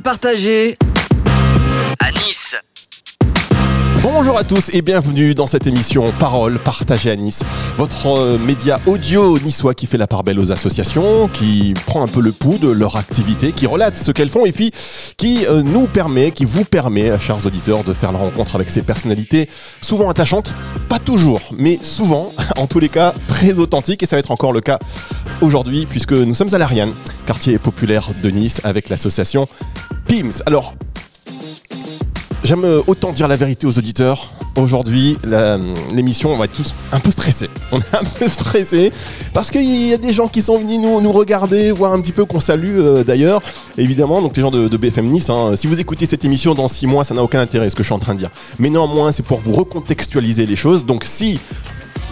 Partagée Bonjour à tous et bienvenue dans cette émission Parole partagée à Nice, votre euh, média audio niçois qui fait la part belle aux associations, qui prend un peu le pouls de leur activité, qui relate ce qu'elles font et puis qui euh, nous permet, qui vous permet, chers auditeurs, de faire la rencontre avec ces personnalités souvent attachantes, pas toujours, mais souvent, en tous les cas, très authentiques et ça va être encore le cas aujourd'hui puisque nous sommes à l'Ariane, quartier populaire de Nice avec l'association PIMS. Alors, J'aime euh, autant dire la vérité aux auditeurs. Aujourd'hui, l'émission, on va être tous un peu stressés. On est un peu stressés parce qu'il y a des gens qui sont venus nous, regarder, voir un petit peu qu'on salue euh, d'ailleurs. Évidemment, donc les gens de, BFM Nice, hein. si vous écoutez cette émission dans six mois, ça n'a aucun intérêt ce que je suis en train de dire. Mais néanmoins, c'est pour vous recontextualiser les choses. Donc si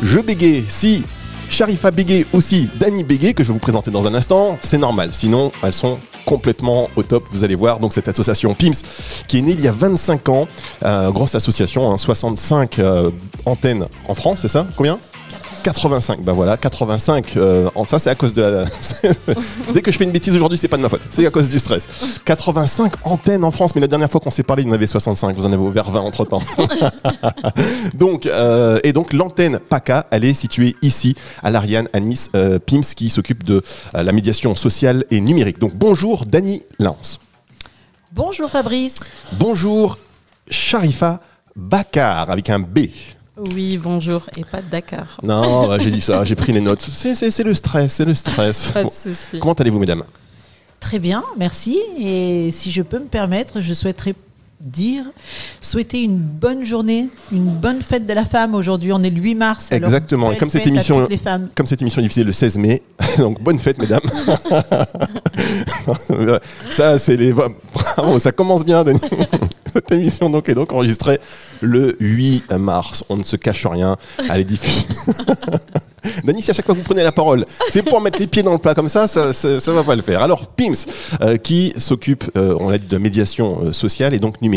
je bégayais, si Sharifa bégayait aussi Dani bégayait, que je vais vous présenter dans un instant, c'est normal. Sinon, elles sont complètement au top, vous allez voir. Donc cette association PIMS, qui est née il y a 25 ans, euh, grosse association, hein, 65 euh, antennes en France, c'est ça? Combien? 85, bah voilà, 85. euh, ça, c'est à cause de la. Dès que je fais une bêtise aujourd'hui, c'est pas de ma faute, c'est à cause du stress. 85 antennes en France, mais la dernière fois qu'on s'est parlé, il y en avait 65. Vous en avez ouvert 20 entre temps. donc, euh, et donc l'antenne PACA, elle est située ici, à l'Ariane, à Nice, euh, PIMS, qui s'occupe de euh, la médiation sociale et numérique. Donc bonjour Dani Lance. Bonjour Fabrice. Bonjour Sharifa Bakar, avec un B. Oui, bonjour. Et pas de Dakar. Non, bah, j'ai dit ça, j'ai pris les notes. C'est, le stress, c'est le stress. Pas de souci. Comment allez-vous, mesdames? Très bien, merci. Et si je peux me permettre, je souhaiterais dire, souhaiter une bonne journée, une bonne fête de la femme. Aujourd'hui, on est le 8 mars. Exactement. Et comme cette émission-. Comme cette émission est diffusée le 16 mai, donc bonne fête, mesdames. ça, c'est les. Bravo, ça commence bien, Denis. Cette émission donc, est donc enregistrée le 8 mars. On ne se cache rien. Elle est diffusée. Dany, si à chaque fois que vous prenez la parole, c'est pour mettre les pieds dans le plat comme ça, ça, ça va pas le faire. Alors, PIMS, euh, qui s'occupe, euh, on l'a dit, de la médiation euh, sociale et donc numérique.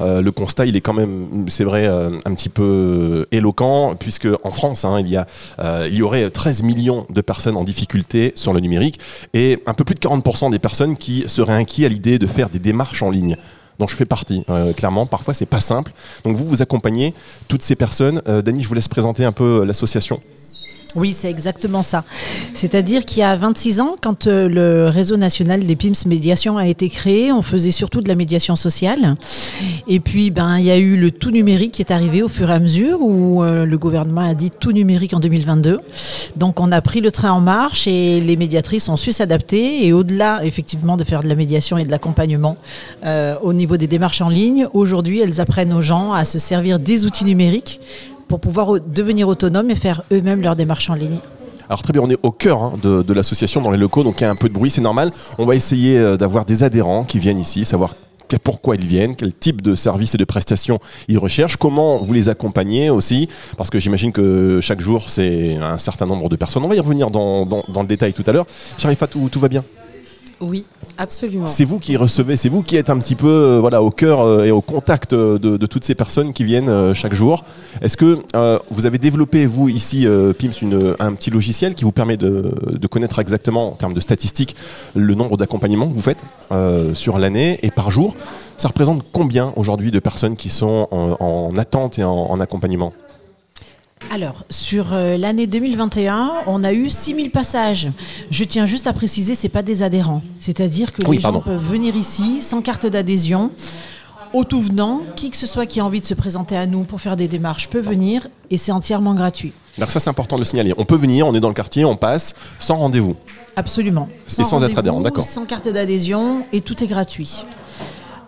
Euh, le constat, il est quand même, c'est vrai, euh, un petit peu euh, éloquent, puisque en France, hein, il, y a, il y aurait 13 millions de personnes en difficulté sur le numérique et un peu plus de 40% des personnes qui seraient inquiets à l'idée de faire des démarches en ligne dont je fais partie, clairement. Parfois, c'est pas simple. Donc, vous, vous accompagnez toutes ces personnes. Euh, Dany, je vous laisse présenter un peu l'association. Oui, c'est exactement ça. C'est-à-dire qu'il y a 26 ans, quand euh, le réseau national des PIMS Médiation a été créé, on faisait surtout de la médiation sociale. Et puis, ben, il y a eu le tout numérique qui est arrivé au fur et à mesure, où euh, le gouvernement a dit tout numérique en 2022. Donc, on a pris le train en marche et les médiatrices ont su s'adapter. Et au-delà, effectivement, de faire de la médiation et de l'accompagnement euh, au niveau des démarches en ligne, aujourd'hui, elles apprennent aux gens à se servir des outils numériques pour pouvoir devenir autonomes et faire eux-mêmes leurs démarches en ligne. Alors très bien, on est au cœur hein, de, l'association dans les locaux, donc il y a un peu de bruit, c'est normal. On va essayer euh, d'avoir des adhérents qui viennent ici, savoir pourquoi ils viennent, quel type de services et de prestations ils recherchent, comment vous les accompagnez aussi, parce que j'imagine que chaque jour c'est un certain nombre de personnes. On va y revenir dans, le détail tout à l'heure. Sharifa, tout va bien? Oui, absolument. C'est vous qui recevez, c'est vous qui êtes un petit peu euh, voilà, au cœur euh, et au contact euh, de, toutes ces personnes qui viennent chaque jour. Est-ce que vous avez développé, vous, ici, PIMS, un petit logiciel qui vous permet de, connaître exactement, en termes de statistiques, le nombre d'accompagnements que vous faites sur l'année et par jour? Ça représente combien aujourd'hui de personnes qui sont en, en attente et en accompagnement? Alors, sur euh, l'année 2021, on a eu 6000 passages. Je tiens juste à préciser, c'est pas des adhérents. C'est-à-dire que Oui, les pardon. gens peuvent venir ici sans carte d'adhésion. Au tout venant, qui que ce soit qui a envie de se présenter à nous pour faire des démarches peut venir et c'est entièrement gratuit. Alors ça, c'est important de le signaler. On peut venir, on est dans le quartier, on passe, sans rendez-vous. Absolument. Et sans être adhérent, d'accord. Sans carte d'adhésion et tout est gratuit.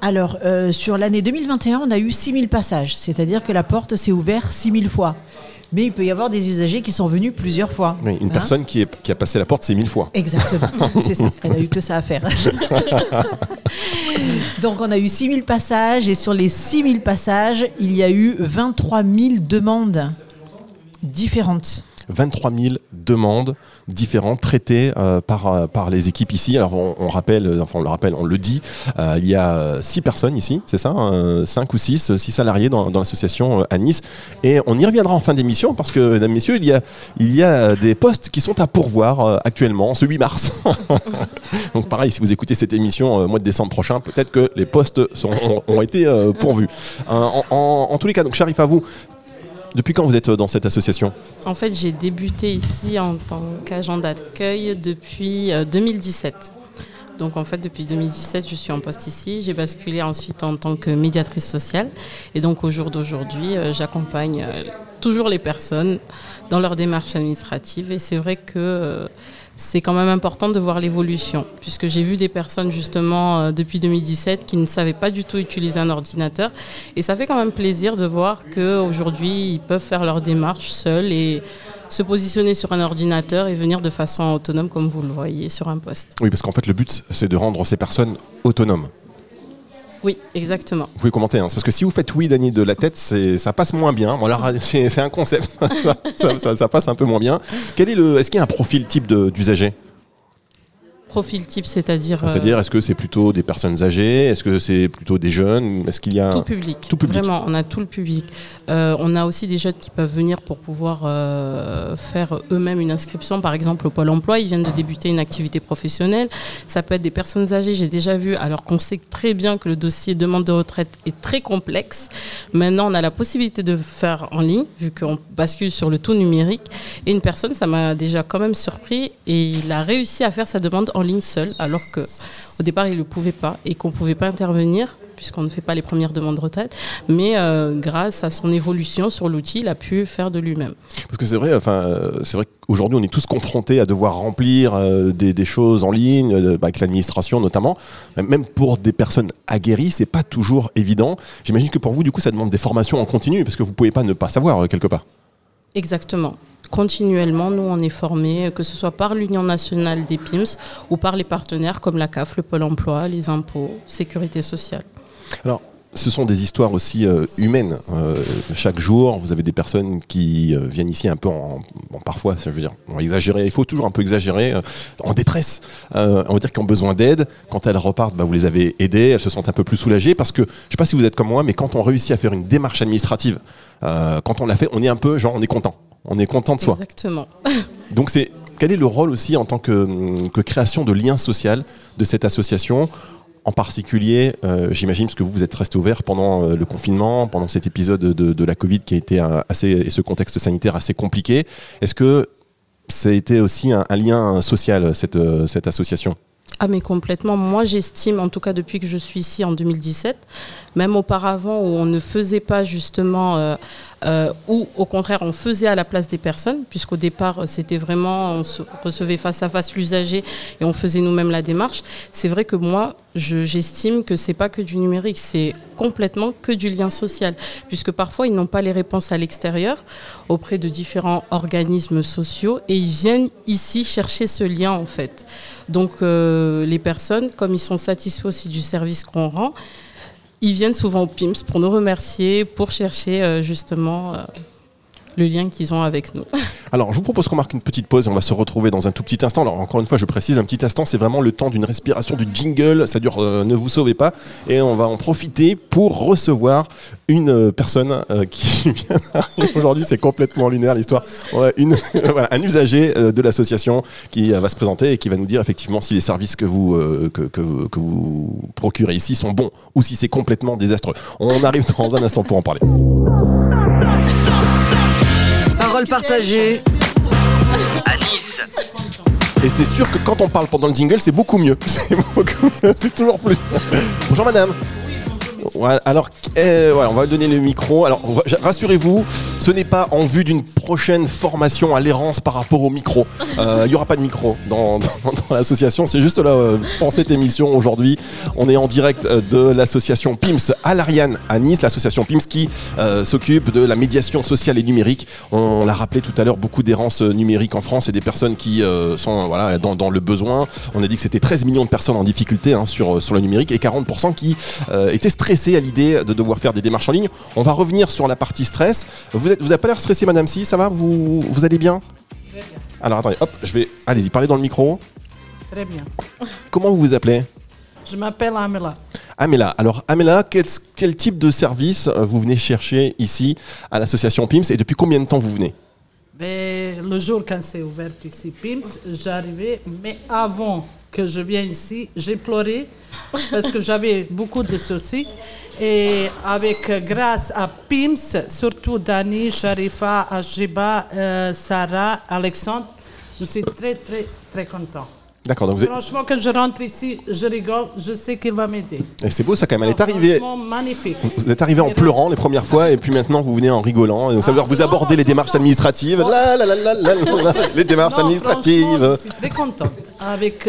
Alors, euh, sur l'année 2021, on a eu 6000 passages, c'est-à-dire que la porte s'est ouverte 6000 fois. Mais il peut y avoir des usagers qui sont venus plusieurs fois. Oui, une Hein personne qui, est, qui a passé la porte, c'est mille fois. Exactement, c'est ça. Elle a eu que ça à faire. Donc on a eu 6000 passages et sur les 6000 passages, il y a eu 23 000 demandes différentes. 23 000 demandes différentes traitées euh, par, euh, par les équipes ici. Alors on, rappelle, euh, enfin on le rappelle, on le dit, il y a euh, six personnes ici, c'est ça, euh, cinq ou six, euh, six salariés dans, dans l'association à Nice. Et on y reviendra en fin d'émission parce que, mesdames, messieurs, il y a, il y a des postes qui sont à pourvoir actuellement, ce 8 mars. Donc pareil, si vous écoutez cette émission euh, mois de décembre prochain, peut-être que les postes sont- ont, été pourvus. En, en- en tous les cas, donc Sharif à vous, depuis quand vous êtes euh, dans cette association? En fait, j'ai débuté ici en tant qu'agent d'accueil depuis euh, 2017. Donc en fait, depuis 2017, je suis en poste ici. J'ai basculé ensuite en tant que médiatrice sociale. Et donc au jour d'aujourd'hui, euh, j'accompagne euh, toujours les personnes dans leur démarche administrative. Et c'est vrai que euh, c'est quand même important de voir l'évolution, puisque j'ai vu des personnes justement euh, depuis 2017 qui ne savaient pas du tout utiliser un ordinateur. Et ça fait quand même plaisir de voir qu'aujourd'hui, ils peuvent faire leur démarche seuls et se positionner sur un ordinateur et venir de façon autonome, comme vous le voyez, sur un poste. Oui, parce qu'en fait, le but, c'est de rendre ces personnes autonomes. Oui, exactement. Vous pouvez commenter, hein. Parce que si vous faites oui, Dany, de la tête, ça passe moins bien. Bon, alors, c'est un concept, ça, ça- ça passe un peu moins bien. Quel est le, est-ce qu'il y a un profil type d'usager? Profil type, c'est-à-dire euh, C'est-à-dire, est-ce que c'est plutôt des personnes âgées Est-ce que c'est plutôt des jeunes Est-ce qu'il y a tout public. Tout public. Vraiment, on a tout le public. Euh, on a aussi des jeunes qui peuvent venir pour pouvoir euh, faire eux-mêmes une inscription, par exemple au Pôle emploi. Ils viennent de débuter une activité professionnelle. Ça peut être des personnes âgées, j'ai déjà vu, alors qu'on sait très bien que le dossier demande de retraite est très complexe. Maintenant, on a la possibilité de faire en ligne, vu qu'on bascule sur le tout numérique. Et une personne, ça m'a déjà quand même surpris, et il a réussi à faire sa demande en ligne seul, alors que au départ, il ne le pouvait pas et qu'on ne pouvait pas intervenir puisqu'on ne fait pas les premières demandes de retraite. Mais euh, grâce à son évolution sur l'outil, il a pu faire de lui-même. Parce que c'est vrai, enfin, euh, c'est vrai qu'aujourd'hui, on est tous confrontés à devoir remplir euh, des, des choses en ligne, euh, avec l'administration notamment. Même pour des personnes aguerries, c'est pas toujours évident. J'imagine que pour vous, du coup, ça demande des formations en continu, parce que vous pouvez pas ne pas savoir quelque part. Exactement. Continuellement, nous, on est formés, que ce soit par l'Union nationale des PIMS ou par les partenaires comme la CAF, le Pôle emploi, les impôts, sécurité sociale. Alors, ce sont des histoires aussi euh, humaines. Euh, chaque jour, vous avez des personnes qui euh, viennent ici un peu en, parfois, ça veut dire, on exagérer. Il faut toujours un peu exagérer, en détresse. On va dire qu'ils ont besoin d'aide. Quand elles repartent, bah, vous les avez aidées. Elles se sentent un peu plus soulagées parce que, je sais pas si vous êtes comme moi, mais quand on réussit à faire une démarche administrative, quand on l'a fait, on est un peu, genre, on est content. On est content de soi. Exactement. Donc c'est quel est le rôle aussi en tant que, que création de lien social de cette association en particulier, euh, j'imagine, parce que vous, vous êtes resté ouvert pendant euh, le confinement, pendant cet épisode de, de la Covid qui a été un- assez, et ce contexte sanitaire assez compliqué. Est-ce que ça a été aussi un, un lien social, cette, euh, cette association? Ah mais complètement. Moi j'estime, en tout cas depuis que je suis ici en 2017, même auparavant où on ne faisait pas justement, euh, euh, ou au contraire on faisait à la place des personnes, puisqu'au départ c'était vraiment, on se recevait face à face l'usager et on faisait nous-mêmes la démarche. C'est vrai que moi je- j'estime que c'est pas que du numérique, c'est complètement que du lien social, puisque parfois ils n'ont pas les réponses à l'extérieur auprès de différents organismes sociaux et ils viennent ici chercher ce lien en fait. Donc euh, les personnes, comme ils sont satisfaits aussi du service qu'on rend, ils viennent souvent au PIMS pour nous remercier, pour chercher euh, justement euh, le lien qu'ils ont avec nous. Alors, je vous propose qu'on marque une petite pause et on va se retrouver dans un tout petit instant. Alors, encore une fois, je précise, un petit instant, c'est vraiment le temps d'une respiration du jingle. Ça dure, euh, ne vous sauvez pas. Et on va en profiter pour recevoir une euh, personne euh, qui vient aujourd'hui. C'est complètement lunaire l'histoire. Un usager de l'association qui va se présenter et qui va nous dire effectivement si les services que vous, que, que que vous procurez ici sont bons ou si c'est complètement désastreux. On arrive dans un instant pour en parler. Parole partagée à Nice. Et c'est sûr que quand on parle pendant le jingle, c'est beaucoup mieux. C'est beaucoup mieux, c'est toujours plus. Bonjour madame. Ouais, alors, euh, voilà, on va donner le micro. Alors, rassurez-vous, ce n'est pas en vue d'une prochaine formation à l'errance par rapport au micro. Euh, Il n'y aura pas de micro dans, l'association. C'est juste là, euh, cette émission aujourd'hui, on est en direct euh, de l'association PIMS à l'Ariane à Nice, l'association PIMS qui euh, s'occupe de la médiation sociale et numérique. On l'a rappelé tout à l'heure, beaucoup d'errance euh, numérique en France et des personnes qui sont voilà, dans, le besoin. On a dit que c'était 13 millions de personnes en difficulté hein, sur, sur le numérique et 40% qui étaient stressés à l'idée de devoir faire des démarches en ligne. On va revenir sur la partie stress. Vous n'avez pas l'air stressé, Madame Si, ça va vous, vous allez bien Alors attendez, hop, je vais. Allez-y, parlez dans le micro. Très bien. Comment vous vous appelez Je m'appelle Amela. Amela. Alors Amela, quel, quel type de service euh, vous venez chercher ici à l'association PIMS et depuis combien de temps vous venez Ben, le jour quand c'est ouvert ici, PIMS, j'arrivais, mais avant que je vienne ici, j'ai pleuré parce que j'avais beaucoup de soucis. Et avec, grâce à PIMS, surtout Dani, Sharifa, Ajiba, euh, Sarah, Alexandre, je suis très, très, très content. D'accord, donc vous êtes... Franchement, quand je rentre ici, je rigole, je sais qu'il va m'aider. et c'est beau ça quand même. Elle est arrivée. Franchement, magnifique. Vous êtes arrivé en pleurant les premières fois et puis maintenant vous venez en rigolant. Et donc, ça veut dire que vous abordez les démarches administratives. La, la, la, la, la, la, les démarches Non, franchement, administratives. Je suis très contente avec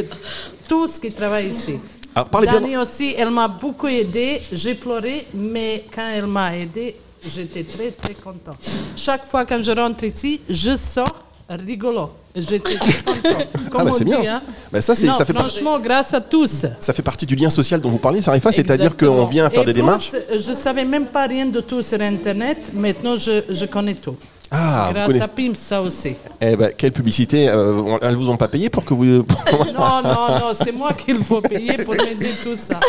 tout ce qui travaille ici. Alors parlez bien. Dani aussi, elle m'a beaucoup aidé. J'ai pleuré, mais quand elle m'a aidé, j'étais très très contente. Chaque fois que je rentre ici, je sors rigolo. J'étais Ah bah c'est bien. hein? Bah, ça, Non, ça fait franchement, grâce à tous. Ça fait partie du lien social dont vous parlez, Sarifa, c'est-à-dire qu'on vient faire Et des plus, démarches. Je savais même pas rien de tout sur Internet. Maintenant, je, je connais tout. Ah, vous grâce connaissez. à PIM, ça aussi. Eh ben, quelle publicité euh, Elles vous ont pas payé pour que vous. Non, non, non, c'est moi qu'il faut payer pour m'aider tout ça.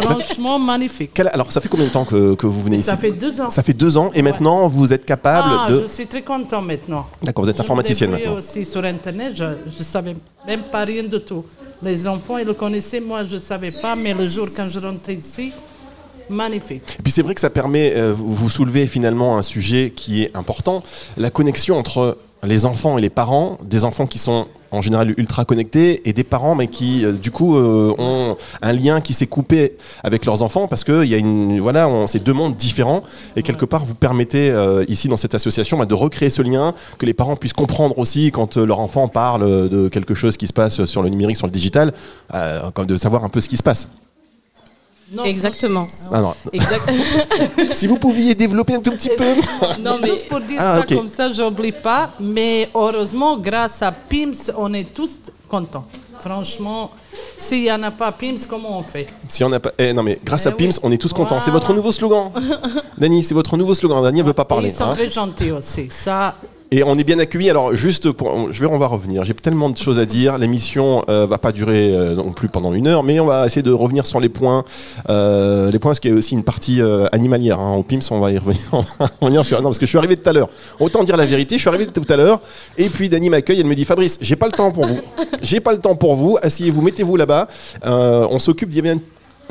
Franchement, magnifique. Alors, ça fait combien de temps que, que vous venez ici Ça fait deux ans. Ça fait deux ans et maintenant vous êtes capable Ah, de. je suis très content maintenant. D'accord, vous êtes Je informaticienne maintenant. aussi sur Internet, je ne savais même pas rien de tout. Les enfants, ils le connaissaient, moi je ne savais pas, mais le jour quand je rentrais ici, magnifique. Et puis c'est vrai que ça permet, euh, vous soulevez finalement un sujet qui est important, la connexion entre les enfants et les parents, des enfants qui sont en général ultra connectés et des parents mais qui euh, du coup euh, ont un lien qui s'est coupé avec leurs enfants parce que il y a une voilà on- c'est deux mondes différents et quelque part vous permettez euh, ici dans cette association bah, de recréer ce lien que les parents puissent comprendre aussi quand leur enfant parle de quelque chose qui se passe sur le numérique sur le digital comme de savoir un peu ce qui se passe Non, Exactement. Alors, Exact- si vous pouviez développer un tout petit peu non, mais Juste pour dire Ah, ça comme ça, j'oublie pas. Mais heureusement, grâce à PIMS, on est tous contents. Franchement, s'il n'y en a pas PIMS, comment on fait? Si on n'a pas. Eh, non, mais grâce à Eh oui. PIMS, on est tous contents. C'est votre nouveau slogan. Dany, c'est votre nouveau slogan. Dany, elle veut pas parler. Ils sont hein. très gentils aussi. Ça, Et on est bien accueillis. Alors, juste pour. Je vais, on va revenir. J'ai tellement de choses à dire. L'émission euh, va pas durer euh, non plus pendant une heure, mais on va essayer de revenir sur les points. Euh, les points, parce qu'il y a aussi une partie euh, animalière. hein. Au PIMS, on va y revenir. On va revenir sur- Non, parce que je suis arrivé tout à l'heure. Autant dire la vérité, je suis arrivé tout à l'heure. Et puis, Dany m'accueille. Elle me dit Fabrice, j'ai pas le temps pour vous. J'ai pas le temps pour vous. Asseyez-vous, mettez-vous là-bas. Euh, on s'occupe. Il y avait un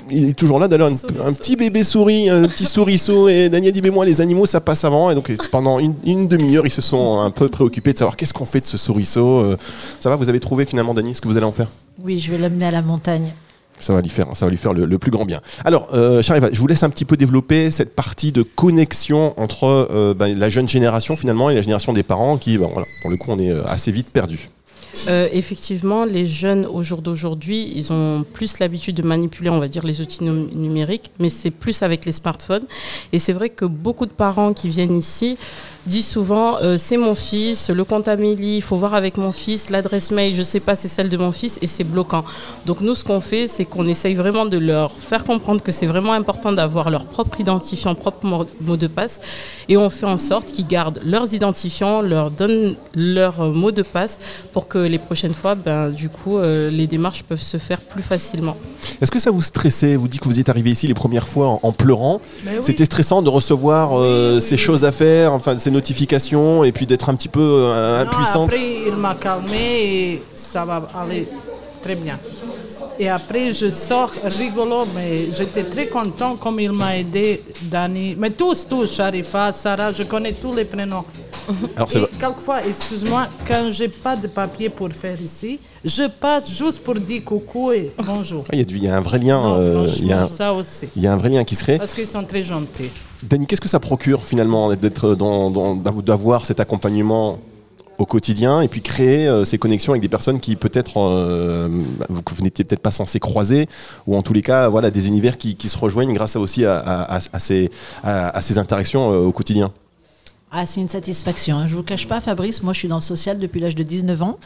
il est toujours là d'ailleurs, un, petit bébé souris, un petit souriceau. Et Daniel dit Mais moi, les animaux, ça passe avant. Et donc, pendant une, une demi-heure, ils se sont un peu préoccupés de savoir qu'est-ce qu'on fait de ce souriceau. Euh, Ça va, vous avez trouvé finalement, Dani, ce que vous allez en faire? Oui, je vais l'amener à la montagne. ça va lui faire, ça va lui faire le, le plus grand bien. Alors, euh, Chariva, je vous laisse un petit peu développer cette partie de connexion entre euh, ben, la jeune génération finalement et la génération des parents qui, ben, voilà, pour le coup, on est euh, assez vite perdu. Euh, effectivement, les jeunes au jour d'aujourd'hui, ils ont plus l'habitude de manipuler, on va dire, les outils num- numériques, mais c'est plus avec les smartphones. Et c'est vrai que beaucoup de parents qui viennent ici disent souvent euh, c'est mon fils, le compte Amélie, il faut voir avec mon fils, l'adresse mail, je sais pas, c'est celle de mon fils et c'est bloquant. Donc nous, ce qu'on fait, c'est qu'on essaye vraiment de leur faire comprendre que c'est vraiment important d'avoir leur propre identifiant, propre mo- mot de passe, et on fait en sorte qu'ils gardent leurs identifiants, leur donnent leur euh, mot de passe pour que les prochaines fois, ben, du coup, euh, les démarches peuvent se faire plus facilement. Est-ce que ça vous stressait Vous dites que vous êtes arrivé ici les premières fois en, en pleurant. Oui. C'était stressant de recevoir euh, ces choses à faire, enfin ces notifications, et puis d'être un petit peu euh, impuissant. après, il m'a calmé et ça va aller très bien. Et après, je sors rigolo, mais j'étais très content comme il m'a aidé, Dani. Mais tous, tous, Sharifa, Sarah, je connais tous les prénoms. Alors Et quelquefois, excuse-moi, quand j'ai pas de papier pour faire ici, je passe juste pour dire coucou et bonjour. Il y, a du- il y a un vrai lien. Non, euh, il, y a un, ça aussi. il y a un vrai lien qui se crée. Parce qu'ils sont très gentils. Dani, qu'est-ce que ça procure finalement d'être dans, dans- d'avoir cet accompagnement au quotidien et puis créer euh, ces connexions avec des personnes qui peut-être euh, vous, que vous n'étiez peut-être pas censé croiser ou en tous les cas voilà des univers qui, qui se rejoignent grâce à aussi à, à- à- à ces, à- à ces interactions euh, au quotidien? Ah, c'est une satisfaction. hein. Je vous cache pas, Fabrice, moi je suis dans le social depuis l'âge de 19 ans.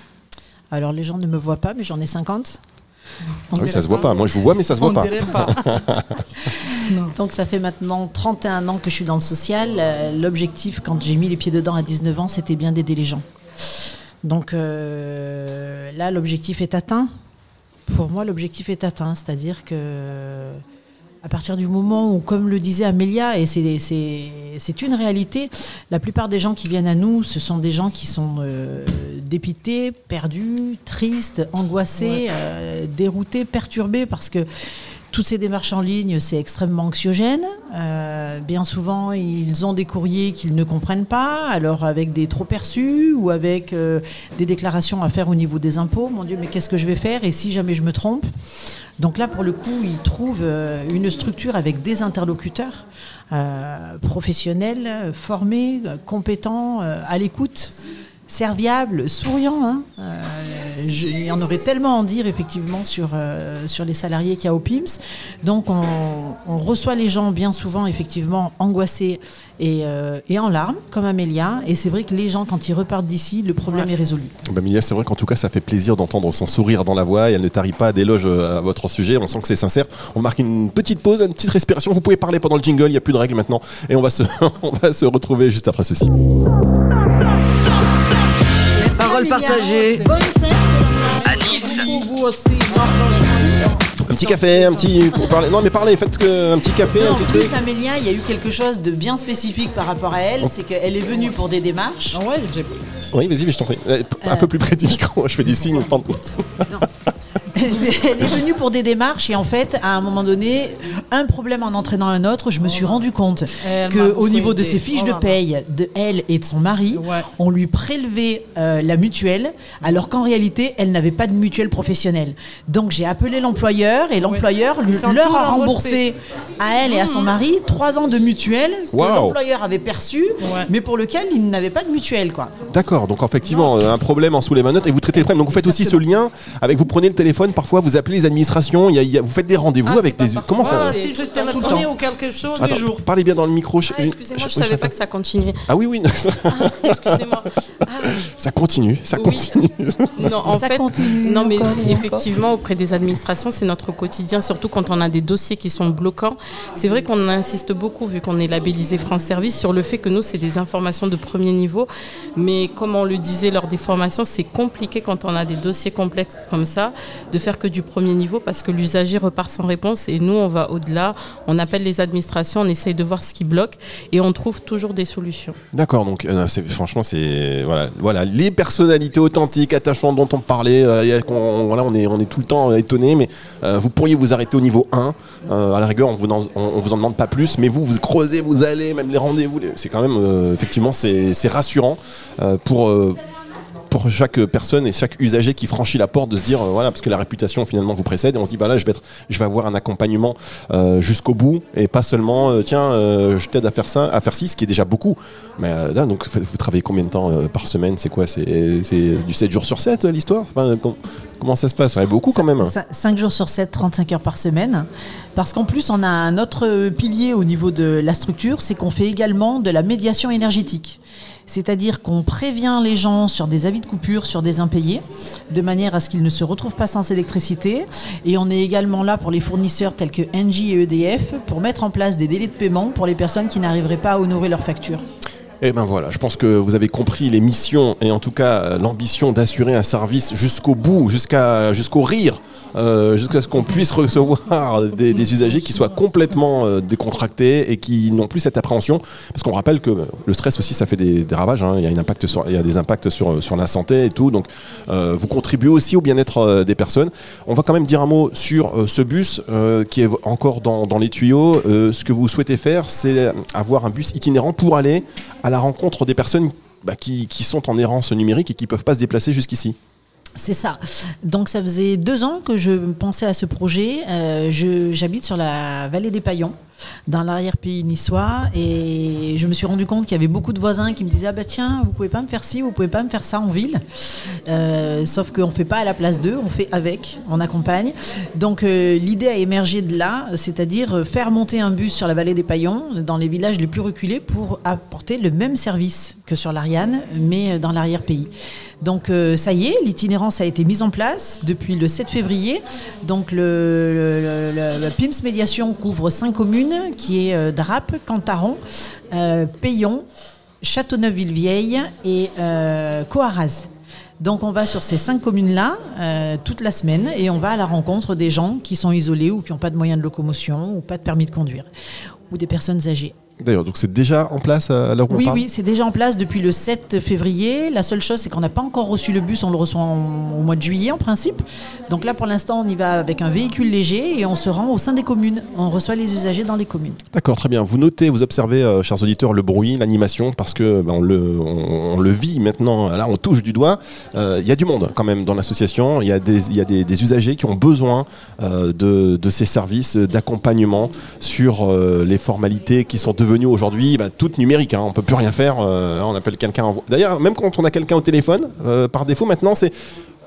Alors les gens ne me voient pas, mais j'en ai 50. Ah oui, ça se voit pas. Moi je vous vois mais ça se voit On pas. pas. Donc ça fait maintenant 31 ans que je suis dans le social. Euh, L'objectif, quand j'ai mis les pieds dedans à 19 ans, c'était bien d'aider les gens. Donc euh, là, l'objectif est atteint. Pour moi, l'objectif est atteint, c'est-à-dire que à partir du moment où, comme le disait Amélia, et c'est- une réalité, la plupart des gens qui viennent à nous, ce sont des gens qui sont euh, dépités, perdus, tristes, angoissés, euh, déroutés, perturbés, parce que toutes ces démarches en ligne, c'est extrêmement anxiogène. Euh, bien souvent, ils ont des courriers qu'ils ne comprennent pas, alors avec des trop perçus ou avec euh, des déclarations à faire au niveau des impôts. Mon Dieu, mais qu'est-ce que je vais faire? Et si jamais je me trompe? Donc là, pour le coup, ils trouvent euh, une structure avec des interlocuteurs professionnels, formés, compétents, à l'écoute serviable, souriant. hein. Il y en aurait tellement à en dire effectivement sur, euh, sur les salariés qu'il y a au PIMS. Donc on, on reçoit les gens bien souvent effectivement angoissés et, euh, et en larmes, comme Amélia. Et c'est vrai que les gens, quand ils repartent d'ici, le problème est résolu. Bah, Milia, c'est vrai qu'en tout cas, ça fait plaisir d'entendre son sourire dans la voix et elle ne tarit pas d'éloges euh, à votre sujet. On sent que c'est sincère. On marque une petite pause, une petite respiration. Vous pouvez parler pendant le jingle, il n'y a plus de règles maintenant. Et on va se, on va se retrouver juste après ceci. Parole partagée à Nice. Non, Un petit café, un petit. Pour parler. Non, mais parlez, faites que- un petit café, Non, un en petit plus, truc. Amélia, il y a eu quelque chose de bien spécifique par rapport à elle, c'est qu'elle est venue pour des démarches. Ah ouais, Oui, vas-y, mais je t'en prie. Euh, Un peu plus près du micro, je fais des signes. pardon. Elle est venue pour des démarches et en fait, à un moment donné, un problème en entraînant un autre, je me suis rendu compte Elle que m'a au niveau de ses fiches de Oh paye de elle et de son mari, Ouais. on lui prélevait euh, la mutuelle, alors qu'en réalité, elle n'avait pas de mutuelle professionnelle. Donc j'ai appelé l'employeur et l'employeur leur a remboursé à elle et à son mari trois ans de mutuelle que l'employeur avait perçu, Ouais. mais pour lequel il n'avait pas de mutuelle, quoi. D'accord, donc effectivement, un problème en sous les manottes et vous traitez le problème. Donc vous faites aussi ce lien avec, vous prenez le téléphone, parfois vous appelez les administrations, il y a- il y a- vous faites des rendez-vous Ah, avec des. Comment ça c'est si temps. téléphonais ou quelque chose, Attends, les jours. parlez bien dans le micro. Ah, excusez-moi, je ch- savais pas que ça continuait. Ah oui, oui, Excusez-moi. Ah, ça continue, ça Oui. continue. Non, en Ça fait, continue non, mais encore effectivement, auprès des administrations, c'est notre quotidien, surtout quand on a des dossiers qui sont bloquants. C'est vrai qu'on insiste beaucoup, vu qu'on est labellisé France Service, sur le fait que nous, c'est des informations de premier niveau. Mais comme on le disait lors des formations, c'est compliqué quand on a des dossiers complexes comme ça, de faire que du premier niveau, parce que l'usager repart sans réponse. Et nous, on va au-delà, on appelle les administrations, on essaye de voir ce qui bloque, et on trouve toujours des solutions. D'accord, donc euh, franchement, c'est voilà, voilà, les personnalités authentiques, attachantes dont on parlait. euh, on est, tout le temps étonné, mais euh, vous pourriez vous arrêter au niveau 1. euh, à la rigueur, on vous, vous en demande pas plus, mais vous, vous creusez, vous allez, même les rendez-vous. C'est quand même, euh, effectivement, c'est rassurant euh, pour. Pour chaque personne et chaque usager qui franchit la porte de se dire euh, voilà parce que la réputation finalement vous précède et on se dit voilà je vais être je vais avoir un accompagnement euh, jusqu'au bout et pas seulement euh, tiens je t'aide à faire ça à faire ci ce qui est déjà beaucoup. Mais là, donc vous travaillez combien de temps par semaine? C'est quoi? C'est du 7 jours sur 7 euh, l'histoire? Comment ça se passe? Ça beaucoup quand même. 5 jours sur 7, 35 heures par semaine. Parce qu'en plus, on a un autre pilier au niveau de la structure, c'est qu'on fait également de la médiation énergétique. C'est-à-dire qu'on prévient les gens sur des avis de coupure, sur des impayés, de manière à ce qu'ils ne se retrouvent pas sans électricité. Et on est également là pour les fournisseurs tels que Engie et EDF pour mettre en place des délais de paiement pour les personnes qui n'arriveraient pas à honorer leurs factures. Et ben voilà, je pense que vous avez compris les missions et en tout cas euh, l'ambition d'assurer un service jusqu'au bout, jusqu'à jusqu'au rire, euh, jusqu'à ce qu'on puisse recevoir des, usagers qui soient complètement euh, décontractés et qui n'ont plus cette appréhension. Parce qu'on rappelle que le stress aussi, ça fait des, ravages. hein. Il y a impact sur, il y a des impacts sur sur la santé et tout. Donc vous contribuez aussi au bien-être des personnes. On va quand même dire un mot sur ce bus qui est encore dans, les tuyaux. Ce que vous souhaitez faire, c'est avoir un bus itinérant pour aller à la rencontre des personnes bah, qui, sont en errance numérique et qui ne peuvent pas se déplacer jusqu'ici. C'est ça. Donc ça faisait deux ans que je pensais à ce projet. Euh, J'habite sur la vallée des Paillons, dans l'arrière-pays niçois, et je me suis rendu compte qu'il y avait beaucoup de voisins qui me disaient ah bah tiens, vous pouvez pas me faire ci, vous pouvez pas me faire ça en ville. Euh, sauf qu'on fait pas à la place d'eux, on fait avec, on accompagne. Donc euh, l'idée a émergé de là, c'est-à-dire euh, faire monter un bus sur la vallée des Paillons, dans les villages les plus reculés, pour apporter le même service que sur l'Ariane, mais dans l'arrière-pays. Donc ça y est, l'itinérance a été mise en place depuis le 7 février. Donc le, PIMS Médiation couvre cinq communes, qui est euh, Drape, Cantaron, euh, Payon, Châteauneuf-Villevieille et euh, Coaraz. Donc on va sur ces cinq communes-là toute la semaine et on va à la rencontre des gens qui sont isolés ou qui n'ont pas de moyens de locomotion ou pas de permis de conduire ou des personnes âgées. D'ailleurs, donc c'est déjà en place à l'heure où Oui, on parle oui, c'est déjà en place depuis le 7 février. La seule chose, c'est qu'on n'a pas encore reçu le bus, on le reçoit en- au mois de juillet en principe. Donc là, pour l'instant, on y va avec un véhicule léger et on se rend au sein des communes. On reçoit les usagers dans les communes. D'accord, très bien. Vous notez, vous observez, euh, chers auditeurs, le bruit, l'animation, parce que ben, on, le, on, on le vit maintenant. Là, on touche du doigt. Euh, Il y a du monde quand même dans l'association. Il y a des, y a des, des usagers qui ont besoin euh, de, de ces services d'accompagnement sur les formalités qui sont devenues aujourd'hui ben, toutes numériques. Hein. On peut plus rien faire. euh, on appelle quelqu'un. D'ailleurs, même quand on a quelqu'un au téléphone, euh, par défaut, maintenant, c'est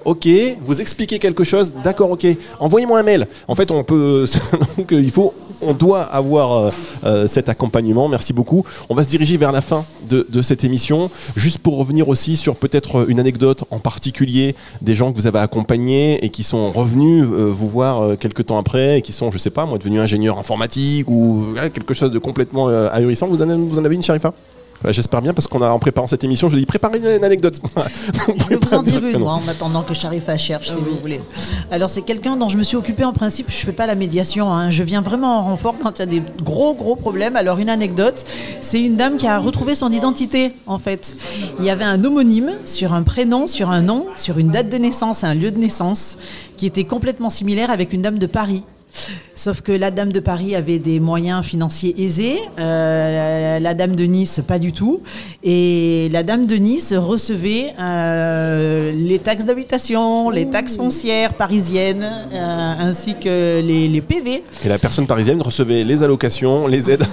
Ok, vous expliquez quelque chose, d'accord, ok. Envoyez-moi un mail. En fait, on peut, donc, il faut, on doit avoir euh, euh, cet accompagnement. Merci beaucoup. On va se diriger vers la fin de, cette émission, juste pour revenir aussi sur peut-être une anecdote en particulier des gens que vous avez accompagnés et qui sont revenus euh, vous voir euh, quelques temps après et qui sont, je sais pas, moi, devenus ingénieurs informatiques ou quelque chose de complètement euh, ahurissant. Vous en, avez- vous en avez une, Sharifa? Ouais, J'espère bien parce qu'on a en préparant cette émission, je dis préparez une, une anecdote. Je vais vous en dire une, moi, en attendant que Sharifa cherche, si vous voulez. Alors, c'est quelqu'un dont je me suis occupée en principe. Je fais pas la médiation. hein. Je viens vraiment en renfort quand il y a des gros, gros problèmes. Alors, une anecdote, c'est une dame qui a retrouvé son identité, en fait. Il y avait un homonyme sur un prénom, sur un nom, sur une date de naissance, un lieu de naissance, qui était complètement similaire avec une dame de Paris. Sauf que la dame de Paris avait des moyens financiers aisés, euh, la dame de Nice pas du tout, et la dame de Nice recevait euh, les taxes d'habitation, les taxes foncières parisiennes, euh, ainsi que les, les PV. Et la personne parisienne recevait les allocations, les aides.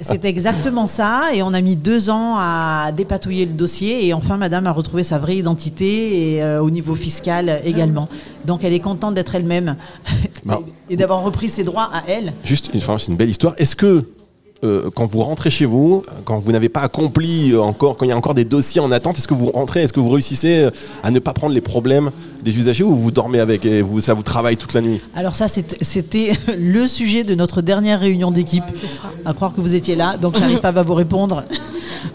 C'était exactement ça, et on a mis deux ans à dépatouiller le dossier, et enfin Madame a retrouvé sa vraie identité et euh, au niveau fiscal également. Donc elle est contente d'être elle-même Bon. et d'avoir repris ses droits à elle. Juste, enfin, c'est une belle histoire. Est-ce que euh, quand vous rentrez chez vous, quand vous n'avez pas accompli euh, encore, quand il y a encore des dossiers en attente, est-ce que vous rentrez, est-ce que vous réussissez euh, à ne pas prendre les problèmes des usagers ou vous dormez avec et vous, ça vous travaille toute la nuit Alors ça, c'était le sujet de notre dernière réunion d'équipe. À croire que vous étiez là, donc j'arrive pas à vous répondre.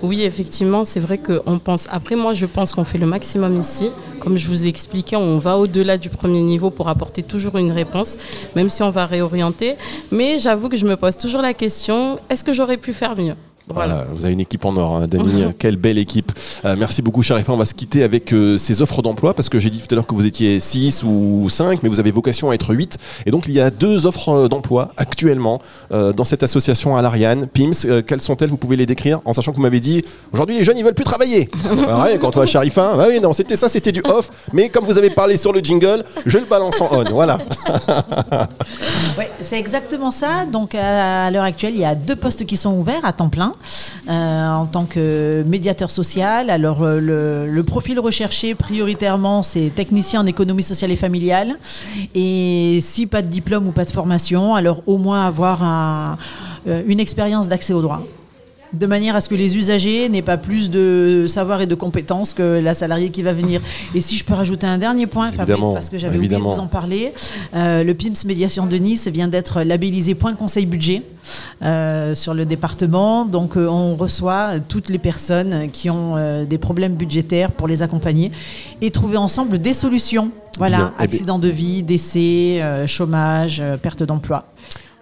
Oui, effectivement, c'est vrai qu'on pense. Après, moi, je pense qu'on fait le maximum ici. Comme je vous ai expliqué, on va au-delà du premier niveau pour apporter toujours une réponse, même si on va réorienter. Mais j'avoue que je me pose toujours la question est-ce que j'aurais pu faire mieux? Voilà. Voilà, vous avez une équipe en or, hein, Dani. Quelle belle équipe. Euh, merci beaucoup, Sharifa. On va se quitter avec euh, ces offres d'emploi parce que j'ai dit tout à l'heure que vous étiez 6 ou 5, mais vous avez vocation à être 8. Et donc, il y a deux offres euh, d'emploi actuellement euh, dans cette association à l'Ariane, PIMS. Quelles sont-elles? Vous pouvez les décrire en sachant que vous m'avez dit aujourd'hui, les jeunes, ils veulent plus travailler. Ah ouais, quand on va Sharifa, bah oui, non, c'était ça, c'était du off. Mais comme vous avez parlé sur le jingle, je le balance en on. Voilà. Ouais, c'est exactement ça. Donc à, l'heure actuelle, il y a deux postes qui sont ouverts à temps plein en tant que médiateur social. Alors euh, le, profil recherché prioritairement, c'est technicien en économie sociale et familiale. Et si pas de diplôme ou pas de formation, alors au moins avoir euh, une expérience d'accès au droit. De manière à ce que les usagers n'aient pas plus de savoir et de compétences que la salariée qui va venir. Et si je peux rajouter un dernier point, Fabrice, parce que j'avais oublié de vous en parler, euh, le PIMS Médiation de Nice vient d'être labellisé Point Conseil Budget euh, sur le département. Donc euh, on reçoit toutes les personnes qui ont des problèmes budgétaires pour les accompagner et trouver ensemble des solutions. Voilà, Bien. Eh bien- accident de vie, décès, chômage, perte d'emploi.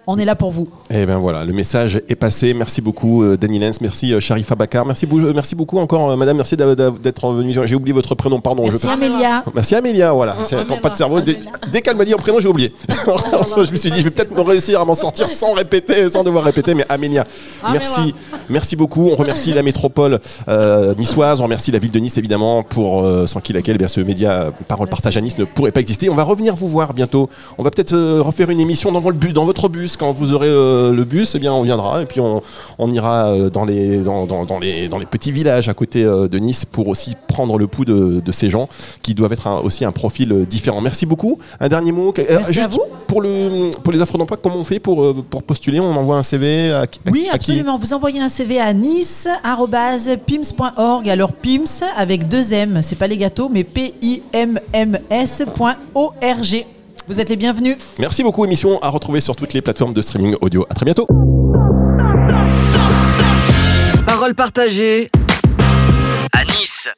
On est là pour vous. Et bien voilà, le message est passé. Merci beaucoup, euh, Danny Lenz. Merci, euh, Sharifa Bakar. Merci, bou- euh, merci beaucoup encore, euh, madame. Merci d'a- d'a- d'être venue. J'ai oublié votre prénom, pardon. Merci je... Amélia. Merci Amélia, voilà. Pas de cerveau. Dès, dès qu'elle m'a dit en prénom, j'ai oublié. je me suis dit, je vais peut-être me réussir à m'en sortir sans répéter, sans devoir répéter. Mais Amélia, merci, merci beaucoup. On remercie la métropole euh, niçoise, on remercie la ville de Nice évidemment pour euh, sans qui laquelle eh bien ce média Parole Partage à Nice ne pourrait pas exister. On va revenir vous voir bientôt. On va peut-être euh, refaire une émission dans, le dans votre bus quand vous aurez euh, le bus. Eh bien, on viendra et puis on, on ira euh, dans les dans, dans- dans les dans les petits villages à côté euh, de Nice pour aussi prendre le pouls de, de ces gens qui doivent être un- aussi un profil différent. Merci beaucoup. Un dernier mot. À juste vous. pour le pour les offres d'emploi, comment on fait pour pour postuler? On envoie un CV à, Oui, à qui? absolument. Vous envoyez un CV à nice.pims.org. Alors Pims avec deux M, c'est pas les gâteaux, mais P-I-M-M-S.org. Vous êtes les bienvenus. Merci beaucoup, émission à retrouver sur toutes les plateformes de streaming audio. À très bientôt. Parole partagée à Nice.